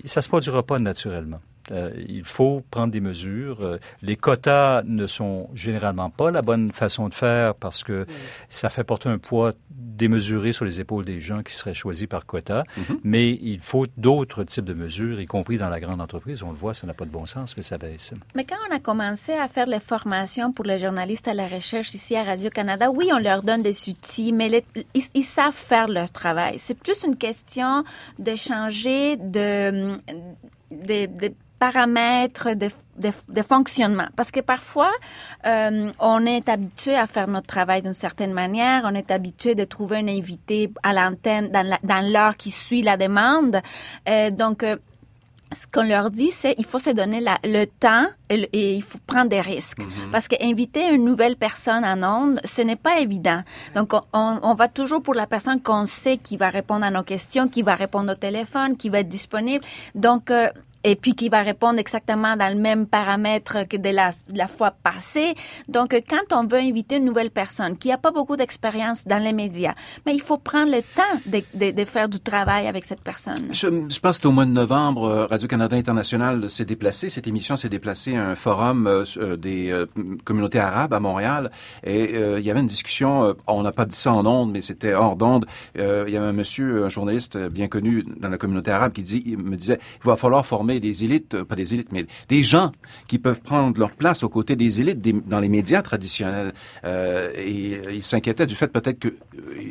Speaker 2: ça se produira pas naturellement. Euh, il faut prendre des mesures. Euh, les quotas ne sont généralement pas la bonne façon de faire parce que ça fait porter un poids démesuré sur les épaules des gens qui seraient choisis par quota. Mais il faut d'autres types de mesures, y compris dans la grande entreprise. On le voit, ça n'a pas de bon sens que ça baisse.
Speaker 3: Mais quand on a commencé à faire les formations pour les journalistes à la recherche ici à Radio-Canada, oui, on leur donne des outils, mais les- ils, ils savent faire leur travail. C'est plus une question de changer de, de, de paramètres de, de, de fonctionnement. Parce que parfois, euh, on est habitué à faire notre travail d'une certaine manière, on est habitué de trouver un invité à l'antenne dans la- dans l'heure qui suit la demande. Euh, donc, euh, ce qu'on leur dit, c'est il faut se donner la- le temps et, le- et il faut prendre des risques. Parce que inviter une nouvelle personne en onde, ce n'est pas évident. Donc, on, on- on va toujours pour la personne qu'on sait qui va répondre à nos questions, qui va répondre au téléphone, qui va être disponible. Donc, euh, et puis qui va répondre exactement dans le même paramètre que de la, fois passée. Donc, quand on veut inviter une nouvelle personne qui n'a pas beaucoup d'expérience dans les médias, mais il faut prendre le temps de, faire du travail avec cette personne.
Speaker 1: Je, pense que c'était au mois de novembre, euh, Radio-Canada International s'est déplacé, cette émission s'est déplacée à un forum euh, euh, des communautés arabes à Montréal. Et il y avait une discussion, on n'a pas dit ça en ondes, mais c'était hors d'onde. Il y avait un monsieur, un journaliste bien connu dans la communauté arabe qui me disait, il va falloir former des élites, euh, pas des élites, mais des gens qui peuvent prendre leur place aux côtés des élites dans les médias traditionnels. Euh, et euh, il s'inquiétait du fait peut-être que,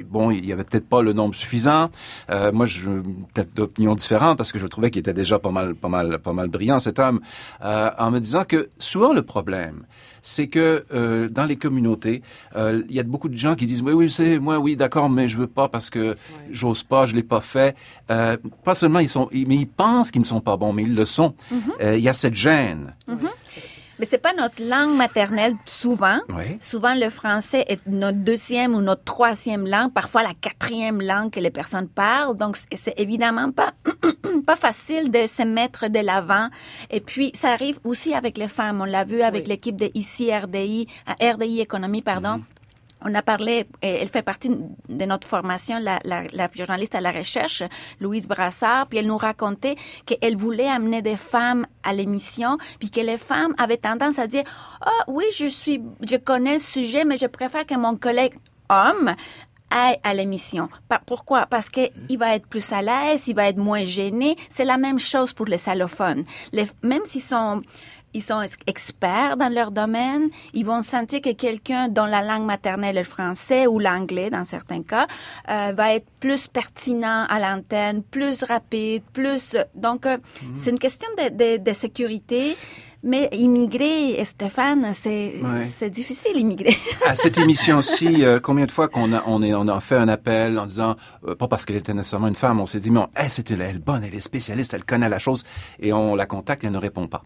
Speaker 1: bon, il y avait peut-être pas le nombre suffisant. Moi, je peut-être d'opinion différente parce que je trouvais qu'il était déjà pas mal, pas mal, pas mal brillant cet homme, en me disant que souvent le problème, c'est que euh, dans les communautés, euh, il y a beaucoup de gens qui disent oui, oui, c'est moi, oui, d'accord, mais je veux pas parce que j'ose pas, je l'ai pas fait. Euh, pas seulement ils sont, mais ils pensent qu'ils ne sont pas bons, mais ils le sont. Euh, Il y a cette gêne.
Speaker 3: Mais c'est pas notre langue maternelle souvent.
Speaker 1: Oui.
Speaker 3: Souvent, le français est notre deuxième ou notre troisième langue, parfois la quatrième langue que les personnes parlent. Donc, c'est- évidemment pas pas facile de se mettre de l'avant. Et puis, ça arrive aussi avec les femmes. On l'a vu avec
Speaker 4: Oui.
Speaker 3: l'équipe de ici RDI, à RDI Économie, pardon. On a parlé, et elle fait partie de notre formation, la, la, la journaliste à la recherche, Louise Brassard, puis elle nous racontait qu'elle voulait amener des femmes à l'émission, puis que les femmes avaient tendance à dire, ah oui, je suis, je connais le sujet, mais je préfère que mon collègue homme aille à l'émission. Pourquoi? Parce que il va être plus à l'aise, il va être moins gêné. C'est la même chose pour les allophones. Les, même s'ils sont ils sont ex- experts dans leur domaine, ils vont sentir que quelqu'un dont la langue maternelle est le français ou l'anglais dans certains cas euh, va être plus pertinent à l'antenne, plus rapide, plus donc euh, c'est une question de, de, de sécurité. Mais immigrer, Stéphane, c'est
Speaker 1: Ouais.
Speaker 3: difficile immigrer.
Speaker 1: à cette émission-ci, euh, combien de fois qu'on a, on est, on a fait un appel en disant, euh, pas parce qu'elle était nécessairement une femme, on s'est dit, mais hey, c'est elle, elle est bonne, elle est spécialiste, elle connaît la chose, et on la contacte, elle ne répond pas.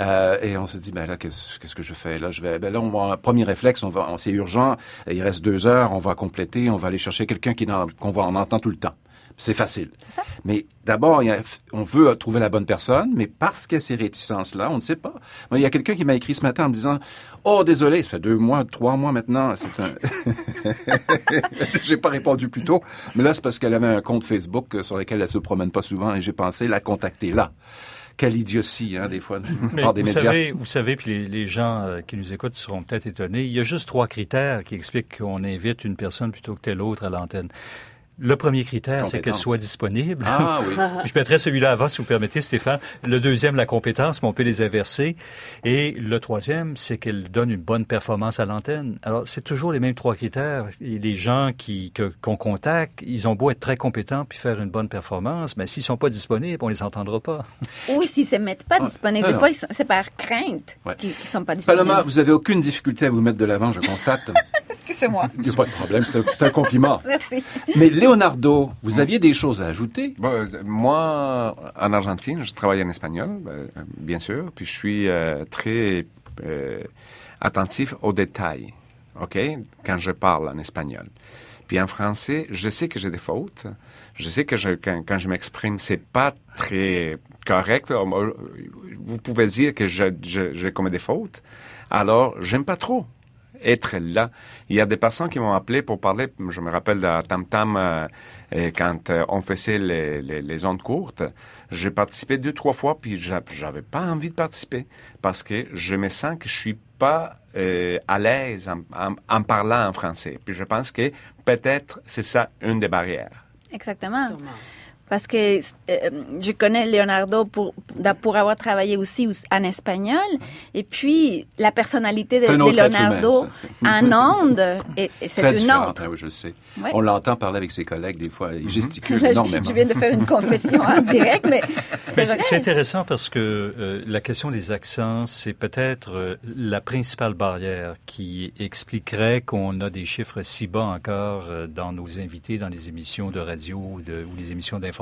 Speaker 1: Euh, et on s'est dit, ben là, qu'est-ce que je fais? Là Je vais, ben là, on va, premier réflexe, on va, on- c'est urgent. Il reste deux heures, on va compléter, on va aller chercher quelqu'un qui qu'on voit, on entend tout le temps. C'est facile.
Speaker 3: ça.
Speaker 1: Mais d'abord, on veut trouver la bonne personne, mais parce qu'il y a ces réticences-là, on ne sait pas. Moi, il y a quelqu'un qui m'a écrit ce matin en me disant, oh désolé, ça fait deux mois, trois mois maintenant. C'est un... j'ai pas répondu plus tôt, mais là c'est parce qu'elle avait un compte Facebook euh, sur lequel elle se promène pas souvent et j'ai pensé la contacter là. Quelle idiotie, hein, des fois,
Speaker 2: Mais
Speaker 1: par des
Speaker 2: vous
Speaker 1: médias.
Speaker 2: savez, vous savez, puis les, les gens euh, qui nous écoutent seront peut-être étonnés. Il y a juste trois critères qui expliquent qu'on invite une personne plutôt que telle autre à l'antenne. Le premier critère, c'est qu'elle soit disponible.
Speaker 1: Ah oui.
Speaker 2: Je mettrai celui-là avant, si vous permettez, Stéphane. Le deuxième, la compétence, mais on peut les inverser. Et le troisième, c'est qu'elle donne une bonne performance à l'antenne. Alors, c'est toujours les mêmes trois critères. Et les gens qui que- qu'on contacte, ils ont beau être très compétents puis faire une bonne performance, mais s'ils sont pas disponibles, on les entendra pas.
Speaker 3: Ou s'ils se mettent pas
Speaker 1: Ah,
Speaker 3: disponibles. Des
Speaker 1: non.
Speaker 3: fois, c'est par crainte
Speaker 1: Ouais.
Speaker 3: qu'ils sont pas disponibles.
Speaker 1: Paloma, vous avez aucune difficulté à vous mettre de l'avant, je constate.
Speaker 3: Excusez-moi.
Speaker 1: Il n'y a pas de problème, c'est un, c'est un compliment.
Speaker 3: Merci.
Speaker 1: Mais Leonardo, vous aviez des choses à ajouter?
Speaker 5: Bon, euh, moi, en Argentine, je travaille en espagnol, euh, bien sûr, puis je suis euh, très euh, attentif aux détails, ok, quand je parle en espagnol. Puis en français, je sais que j'ai des fautes. Je sais que je, quand, quand je m'exprime, c'est pas très correct. Vous pouvez dire que je, je, je commets des fautes. Alors, j'aime pas trop être là. Il y a des personnes qui m'ont appelé pour parler. Je me rappelle de Tam Tam euh, quand euh, on faisait les, les, les ondes courtes. J'ai participé deux trois fois puis j'a- j'avais pas envie de participer parce que je me sens que je suis pas euh, à l'aise en, en, en parlant en français. Puis je pense que peut-être c'est ça une des barrières.
Speaker 3: Exactement.
Speaker 4: Sûrement.
Speaker 3: Parce que euh, je connais Leonardo pour, avoir travaillé aussi en espagnol. Et puis, la personnalité de, Leonardo
Speaker 1: humain,
Speaker 3: en onde, et, et c'est une
Speaker 1: différent.
Speaker 3: autre.
Speaker 1: Oui, je le sais.
Speaker 3: Ouais.
Speaker 1: On l'entend parler avec ses collègues des fois. Il gesticule
Speaker 3: Là,
Speaker 1: énormément.
Speaker 3: je viens de faire une confession en direct, mais c'est
Speaker 2: Mais
Speaker 3: vrai.
Speaker 2: C'est intéressant parce que euh, la question des accents, c'est peut-être euh, la principale barrière qui expliquerait qu'on a des chiffres si bas encore euh, dans nos invités, dans les émissions de radio de- ou les émissions d'information.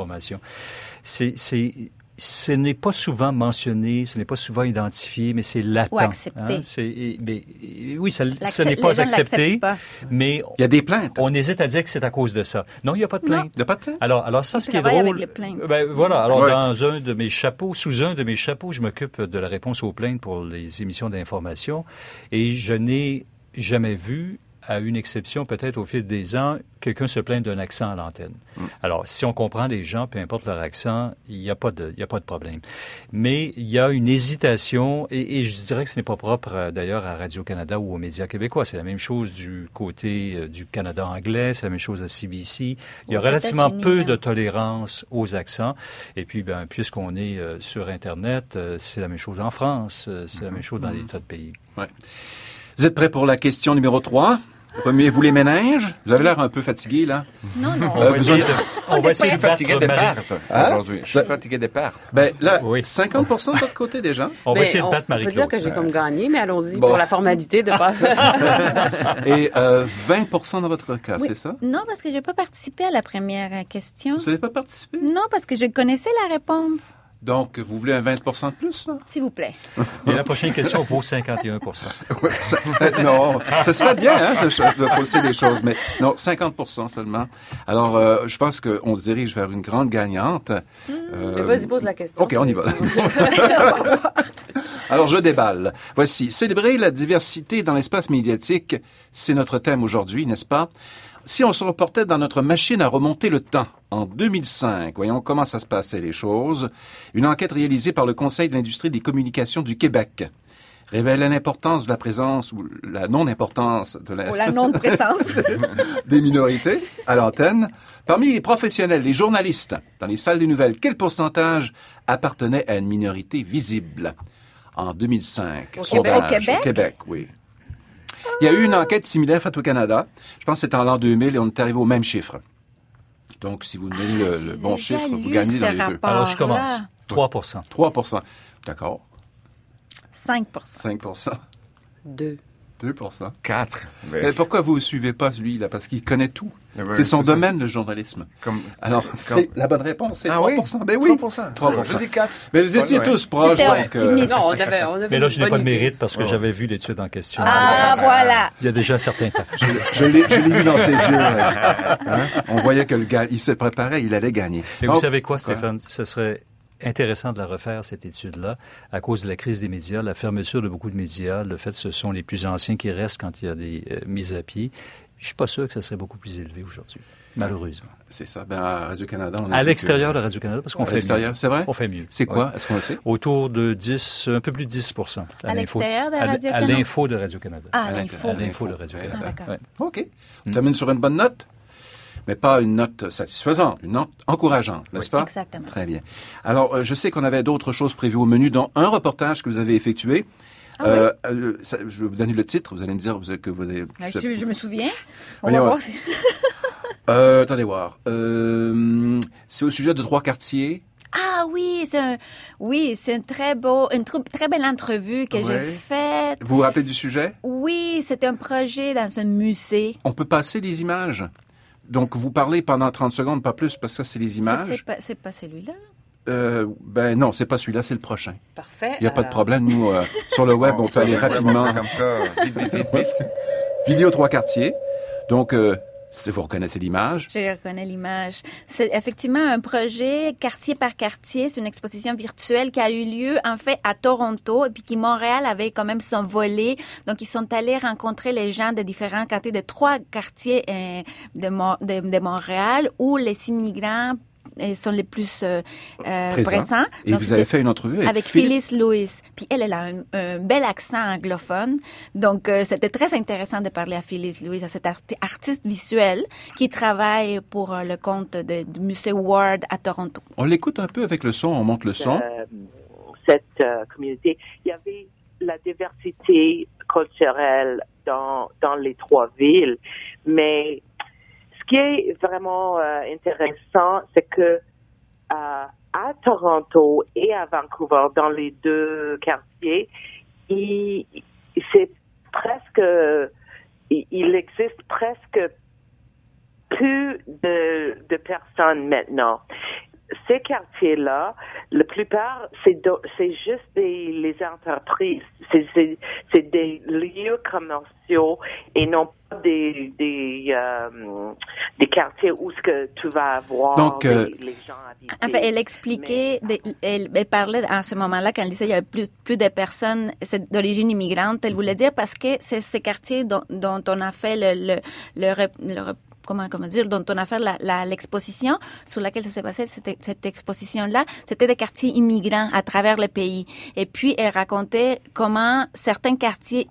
Speaker 2: C'est, c'est, ce n'est pas souvent mentionné, ce n'est pas souvent identifié, mais c'est latent.
Speaker 3: Ou accepté.
Speaker 2: C'est, et- mais, oui, ça, ce n'est pas accepté,
Speaker 3: pas.
Speaker 2: mais
Speaker 1: Il y a des plaintes.
Speaker 2: on hésite à dire que c'est à cause de ça. Non, il n'y a pas de plainte.
Speaker 1: Il n'y a pas de plainte?
Speaker 2: Alors, alors ça,
Speaker 3: Il
Speaker 2: ce qui est drôle.
Speaker 3: avec les plaintes.
Speaker 2: Ben, voilà. Alors,
Speaker 1: Ouais.
Speaker 2: dans un de mes chapeaux, sous un de mes chapeaux, je m'occupe de la réponse aux plaintes pour les émissions d'information et je n'ai jamais vu à une exception peut-être au fil des ans, quelqu'un se plaint d'un accent à l'antenne. Alors, si on comprend les gens, peu importe leur accent, il n'y a pas de, il y a pas de problème. Mais il y a une hésitation, et, et je dirais que ce n'est pas propre euh, d'ailleurs à Radio-Canada ou aux médias québécois. C'est la même chose du côté euh, du Canada anglais, c'est la même chose à CBC. Il y a
Speaker 3: Aux
Speaker 2: relativement peu
Speaker 3: même.
Speaker 2: de tolérance aux accents. Et puis, ben, puisqu'on est euh, sur Internet, euh, c'est la même chose en France, euh, c'est la même chose dans des tas de pays.
Speaker 1: Vous êtes prêts pour la question numéro 3? Remuez-vous les méninges? Vous avez l'air un peu fatigué, là.
Speaker 3: Non, non.
Speaker 2: On va essayer de, on va essayer de
Speaker 5: Je suis fatigué
Speaker 2: battre
Speaker 5: des pertes
Speaker 1: Hein?
Speaker 5: aujourd'hui. Je suis fatigué des pertes.
Speaker 1: Ben, là,
Speaker 2: Oui.
Speaker 1: 50 de votre côté, déjà.
Speaker 2: On va
Speaker 4: Ben,
Speaker 2: essayer de battre
Speaker 4: on peut dire
Speaker 2: Marie-Claude.
Speaker 4: que j'ai comme gagné, mais allons-y
Speaker 1: Bon.
Speaker 4: pour la formalité de pas.
Speaker 1: Et euh, 20 dans votre cas,
Speaker 3: Oui.
Speaker 1: c'est ça?
Speaker 3: Non, parce que j'ai pas participé à la première question.
Speaker 1: Vous n'avez pas participé?
Speaker 3: Non, parce que je connaissais la réponse.
Speaker 1: Donc, vous voulez un 20% de plus, là?
Speaker 3: S'il vous plaît.
Speaker 2: Et la prochaine question vaut 51
Speaker 1: Ouais, ça- non, ce serait bien hein, de, fausser les choses, mais non, 50% seulement. Alors, euh, je pense qu'on se dirige vers une grande gagnante. Euh,
Speaker 4: Vas-y, pose la question.
Speaker 1: OK, on y va. Alors, je déballe. Voici, célébrer la diversité dans l'espace médiatique, c'est notre thème aujourd'hui, n'est-ce pas? Si on se reportait dans notre machine à remonter le temps, en 2005, voyons comment ça se passait les choses, une enquête réalisée par le Conseil de l'industrie des communications du Québec révélait l'importance de la présence ou la non-importance de la,
Speaker 3: non-présence.
Speaker 1: des minorités à l'antenne. Parmi les professionnels, les journalistes, dans les salles des nouvelles, quel pourcentage appartenait à une minorité visible? En 2005?
Speaker 4: Au
Speaker 1: Sondage.
Speaker 3: Québec?
Speaker 1: Au Québec, oui. Il y a eu une enquête similaire faite au Canada. Je pense que c'était en l'an 2000 et on est arrivé au même chiffre. Donc, si vous donnez le, le bon
Speaker 3: Ah, J'ai
Speaker 1: chiffre, vous gagnez dans les deux.
Speaker 2: Alors, je commence.
Speaker 3: là.
Speaker 2: 3
Speaker 1: 3% D'accord.
Speaker 3: 5%
Speaker 1: 5%
Speaker 4: Deux.
Speaker 1: 2
Speaker 5: Quatre.
Speaker 1: Mais pourquoi vous ne suivez pas lui, là? Parce qu'il connaît tout.
Speaker 5: Ben,
Speaker 1: C'est son
Speaker 5: ça.
Speaker 1: domaine, le journalisme.
Speaker 5: Comme...
Speaker 1: Alors, c'est la bonne réponse, c'est
Speaker 5: Ah
Speaker 1: 3
Speaker 5: oui?
Speaker 1: Ben oui.
Speaker 5: 3%.
Speaker 1: 3%.
Speaker 5: Je dis quatre.
Speaker 1: Mais vous étiez
Speaker 5: Ouais,
Speaker 1: tous proches, donc... euh.
Speaker 4: Non, on avait, on avait
Speaker 2: Mais là, je n'ai pas de mérite parce que j'avais vu l'étude en question.
Speaker 3: Ah, voilà.
Speaker 2: Il y a déjà un certain temps.
Speaker 1: je l'ai je l'ai vu dans ses yeux. Hein? On voyait que le gars, il se préparait, il allait gagner.
Speaker 2: Et vous savez quoi, Stéphane? Ce serait intéressant de la refaire, cette étude-là, à cause de la crise des médias, la fermeture de beaucoup de médias, le fait que ce sont les plus anciens qui restent quand il y a des euh, mises à pied. Je suis pas sûr que ça serait beaucoup plus élevé aujourd'hui, malheureusement.
Speaker 1: C'est ça. Ben, à Radio-Canada, on a
Speaker 2: À l'extérieur
Speaker 1: que-
Speaker 2: de Radio-Canada, parce qu'on
Speaker 1: À
Speaker 2: fait
Speaker 1: l'extérieur,
Speaker 2: mieux.
Speaker 1: c'est vrai?
Speaker 2: On fait mieux.
Speaker 1: C'est quoi?
Speaker 2: Ouais.
Speaker 1: Est-ce qu'on le sait?
Speaker 2: Autour de 10, un peu plus de 10
Speaker 3: À
Speaker 2: l'info-
Speaker 3: l'extérieur de
Speaker 2: à l- À
Speaker 3: Radio-Canada?
Speaker 2: l'info de Radio-Canada.
Speaker 3: Ah,
Speaker 1: À
Speaker 3: l'info.
Speaker 2: À l'info de Radio-Canada.
Speaker 3: Ah, d'accord.
Speaker 2: Ouais.
Speaker 1: OK. On termine sur une bonne note, mais pas une note satisfaisante, une note encourageante, n'est-ce pas?
Speaker 3: Exactement.
Speaker 1: Très bien. Alors, euh, je sais qu'on avait d'autres choses prévues au menu, dont un reportage que vous avez effectué.
Speaker 3: Ah
Speaker 1: Euh, euh, ça- je vais vous donner le titre, vous allez me dire que vous avez...
Speaker 3: Ah, Je, je me souviens. On
Speaker 1: Voyons,
Speaker 3: va voir si...
Speaker 1: Attendez voir. C'est au sujet de trois quartiers.
Speaker 3: Ah oui, c'est un, oui, c'est un très beau, une tr- très belle entrevue que j'ai faite.
Speaker 1: Vous vous rappelez du sujet?
Speaker 3: Oui, c'est un projet dans un musée.
Speaker 1: On peut passer les images? Donc, vous parlez pendant 30 secondes, pas plus, parce que ça, c'est les
Speaker 3: Ça,
Speaker 1: images.
Speaker 3: C'est pas, c'est pas celui-là?
Speaker 1: Euh, ben non, c'est pas celui-là, c'est le prochain.
Speaker 4: Parfait.
Speaker 1: Il n'y a pas de problème. Nous, euh, sur le web, on peut aller rapidement.
Speaker 5: Comme ça, vite, vite, vite, vite.
Speaker 1: Vidéo trois quartiers. Donc, euh, vous reconnaissez l'image,
Speaker 3: Je reconnais l'image. C'est effectivement un projet quartier par quartier. C'est une exposition virtuelle qui a eu lieu en fait à Toronto et puis qui Montréal avait quand même son volet. Donc ils sont allés rencontrer les gens de différents quartiers, de trois quartiers euh, de, Mo- de, de Montréal où les immigrants sont les plus euh, euh,
Speaker 1: Présents. et
Speaker 3: Donc,
Speaker 1: vous avez fait une entrevue avec,
Speaker 3: avec Phyllis Lewis. Puis elle, elle a un, un bel accent anglophone. Donc, euh, c'était très intéressant de parler à Phyllis Lewis, à cette arti- artiste visuelle qui travaille pour euh, le compte de- du musée Ward à Toronto.
Speaker 1: On l'écoute un peu avec le son, on monte le son.
Speaker 10: euh, cette euh, communauté. Il y avait la diversité culturelle dans, dans les trois villes, mais qui est vraiment euh, intéressant, c'est que euh, à Toronto et à Vancouver, dans les deux quartiers, il, c'est presque, il, existe presque plus de personnes maintenant ces quartiers-là, la plupart, c'est do- c'est juste des les entreprises, c'est c'est c'est des lieux commerciaux et non pas des des euh, des quartiers où ce que tu vas avoir
Speaker 1: Donc, euh,
Speaker 10: les, les gens habités.
Speaker 3: En fait, elle expliquait, de- elle, elle parlait à ce moment-là, quand elle disait qu'il y avait plus, plus de personnes c'est d'origine immigrante, elle voulait dire parce que c'est ces quartiers dont, dont on a fait le, le, le, le comment, comment dire, dont on a fait la- la- l'exposition sur laquelle ça s'est passé, cette, exposition-là, c'était des quartiers immigrants à travers le pays. Et puis, elle racontait comment certains quartiers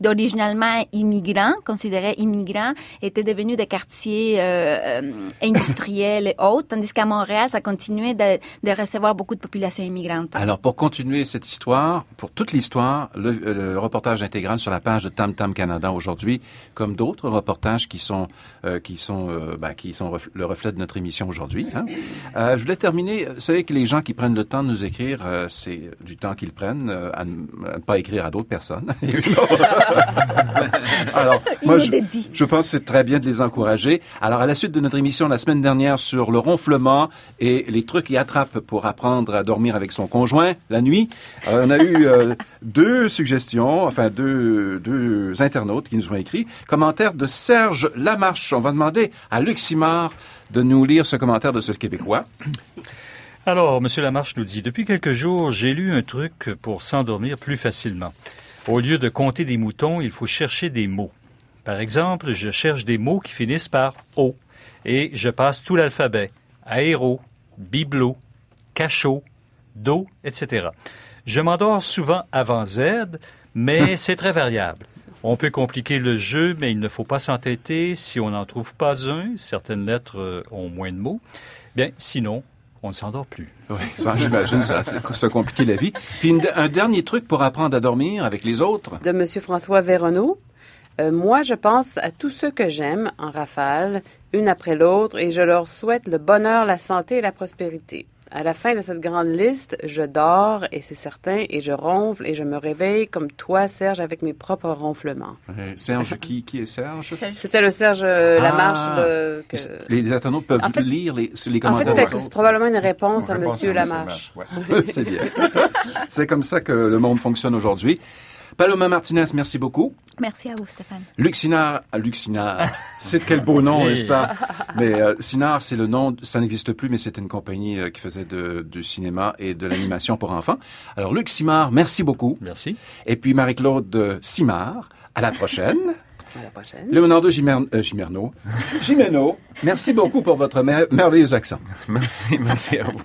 Speaker 3: d'originalement immigrants, considérés immigrants, étaient devenus des quartiers euh, euh, industriels et autres, tandis qu'à Montréal, ça continuait de, recevoir beaucoup de populations immigrantes.
Speaker 1: Alors, pour continuer cette histoire, pour toute l'histoire, le, reportage intégral sur la page de Tam Tam Canada aujourd'hui, comme d'autres reportages qui sont euh, sont euh, ben, qui sont le reflet de notre émission aujourd'hui. Hein. Euh, je voulais terminer. Vous savez que les gens qui prennent le temps de nous écrire, euh, c'est du temps qu'ils prennent à, ne à ne pas écrire à d'autres personnes. Alors, moi, je, je pense que c'est très bien de les encourager. Alors, à la suite de notre émission la semaine dernière sur le ronflement et les trucs et attrapes pour apprendre à dormir avec son conjoint la nuit, on a eu deux suggestions, enfin deux, deux internautes qui nous ont écrit. Commentaire de Serge Lamarche. On va demander à Luc Simard de nous lire ce commentaire de ce Québécois.
Speaker 2: Alors, Monsieur Lamarche nous dit, depuis quelques jours, j'ai lu un truc pour s'endormir plus facilement. Au lieu de compter des moutons, il faut chercher des mots. Par exemple, je cherche des mots qui finissent par O et je passe tout l'alphabet. Aéro, bibelot, cachot, do, etc. Je m'endors souvent avant Z, mais c'est très variable. On peut compliquer le jeu, mais il ne faut pas s'entêter si on n'en trouve pas un. Certaines lettres euh, ont moins de mots. Bien, sinon, on ne s'endort plus.
Speaker 1: Oui, ça, j'imagine, ça se compliquer la vie. Puis une- un dernier truc pour apprendre à dormir avec les autres.
Speaker 4: de M. François Véronneau. Euh, moi, je pense à tous ceux que j'aime en rafale, une après l'autre, et je leur souhaite le bonheur, la santé et la prospérité. À la fin de cette grande liste, je dors, et c'est certain, et je ronfle, et je me réveille comme toi, Serge, avec mes propres ronflements.
Speaker 1: Euh, Serge, qui, qui est Serge?
Speaker 4: C'était le Serge euh,
Speaker 1: Ah.
Speaker 4: Lamarche. que-
Speaker 1: Les internautes peuvent
Speaker 4: En fait-
Speaker 1: lire les, les
Speaker 4: En fait,
Speaker 1: commentaires. autres.
Speaker 4: probablement une réponse à
Speaker 1: Une réponse
Speaker 4: M.
Speaker 1: à Monsieur
Speaker 4: Lamarche.
Speaker 1: Ouais. C'est bien. C'est comme ça que le monde fonctionne aujourd'hui. Paloma Martinez, merci beaucoup.
Speaker 3: Merci à vous, Stéphane.
Speaker 1: Luc Sinard, ah, Luc Sinard, c'est quel beau nom, n'est-ce pas? Mais euh, Sinard, c'est le nom, ça n'existe plus, mais c'était une compagnie euh, qui faisait de, du cinéma et de l'animation pour enfants. Alors, Luc Simard, merci beaucoup.
Speaker 2: Merci.
Speaker 1: Et puis Marie-Claude Simard, à la prochaine.
Speaker 4: À la prochaine.
Speaker 1: Leonardo Gimer- euh, Gimerno, Gimeno, merci beaucoup pour votre mer- merveilleux accent.
Speaker 5: Merci, merci à vous.